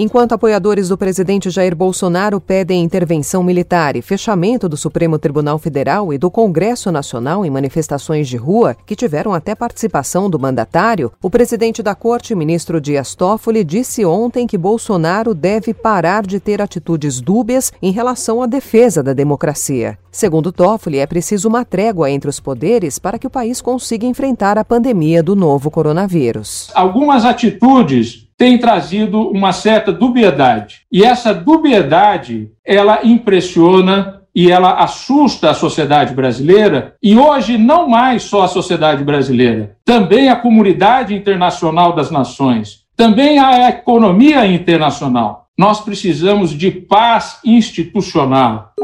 Enquanto apoiadores do presidente Jair Bolsonaro pedem intervenção militar e fechamento do Supremo Tribunal Federal e do Congresso Nacional em manifestações de rua, que tiveram até participação do mandatário, o presidente da Corte, ministro Dias Toffoli, disse ontem que Bolsonaro deve parar de ter atitudes dúbias em relação à defesa da democracia. Segundo Toffoli, é preciso uma trégua entre os poderes para que o país consiga enfrentar a pandemia do novo coronavírus. Algumas atitudes tem trazido uma certa dubiedade. E essa dubiedade, ela impressiona e ela assusta a sociedade brasileira, e hoje não mais só a sociedade brasileira, também a comunidade internacional das nações, também a economia internacional. Nós precisamos de paz institucional.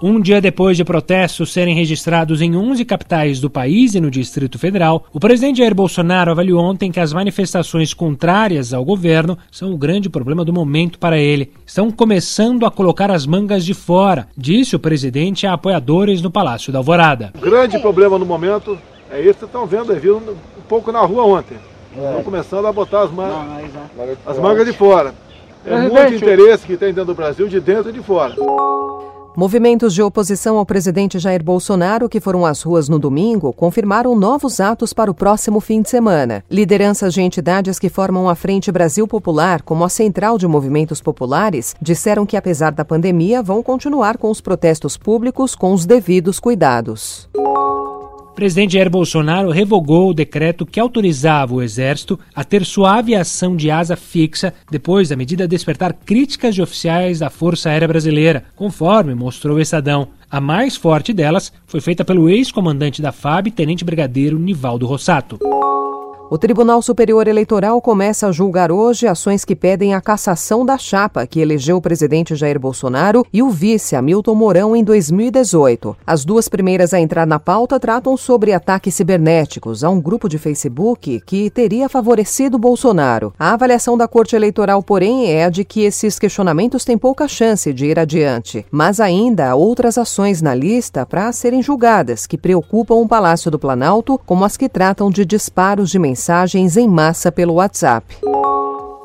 Um dia depois de protestos serem registrados em 11 capitais do país e no Distrito Federal, o presidente Jair Bolsonaro avaliou ontem que as manifestações contrárias ao governo são o grande problema do momento para ele. Estão começando a colocar as mangas de fora, disse o presidente a apoiadores no Palácio da Alvorada. O grande problema no momento é isso que estão vendo, é, viram um pouco na rua ontem. Estão começando a botar as, man as mangas de fora. É muito interesse que tem dentro do Brasil, de dentro e de fora. Movimentos de oposição ao presidente Jair Bolsonaro, que foram às ruas no domingo, confirmaram novos atos para o próximo fim de semana. Lideranças de entidades que formam a Frente Brasil Popular, como a Central de Movimentos Populares, disseram que, apesar da pandemia, vão continuar com os protestos públicos com os devidos cuidados presidente Jair Bolsonaro revogou o decreto que autorizava o Exército a ter sua aviação de asa fixa depois da medida despertar críticas de oficiais da Força Aérea Brasileira, conforme mostrou o Estadão. A mais forte delas foi feita pelo ex-comandante da FAB, Tenente Brigadeiro Nivaldo Rossato. O Tribunal Superior Eleitoral começa a julgar hoje ações que pedem a cassação da chapa que elegeu o presidente Jair Bolsonaro e o vice Hamilton Mourão em 2018. As duas primeiras a entrar na pauta tratam sobre ataques cibernéticos a um grupo de Facebook que teria favorecido Bolsonaro. A avaliação da Corte Eleitoral, porém, é a de que esses questionamentos têm pouca chance de ir adiante. Mas ainda há outras ações na lista para serem julgadas que preocupam o Palácio do Planalto, como as que tratam de disparos de mensagens mensagens em massa pelo WhatsApp.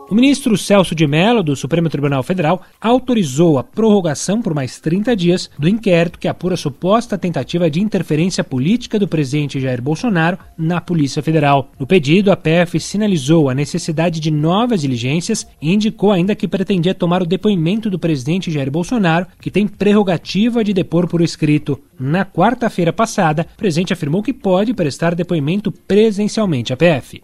O ministro Celso de Mello, do Supremo Tribunal Federal, autorizou a prorrogação por mais 30 dias do inquérito que apura suposta tentativa de interferência política do presidente Jair Bolsonaro na Polícia Federal. No pedido, a PF sinalizou a necessidade de novas diligências e indicou ainda que pretendia tomar o depoimento do presidente Jair Bolsonaro, que tem prerrogativa de depor por escrito. Na quarta-feira passada, o presidente afirmou que pode prestar depoimento presencialmente à PF.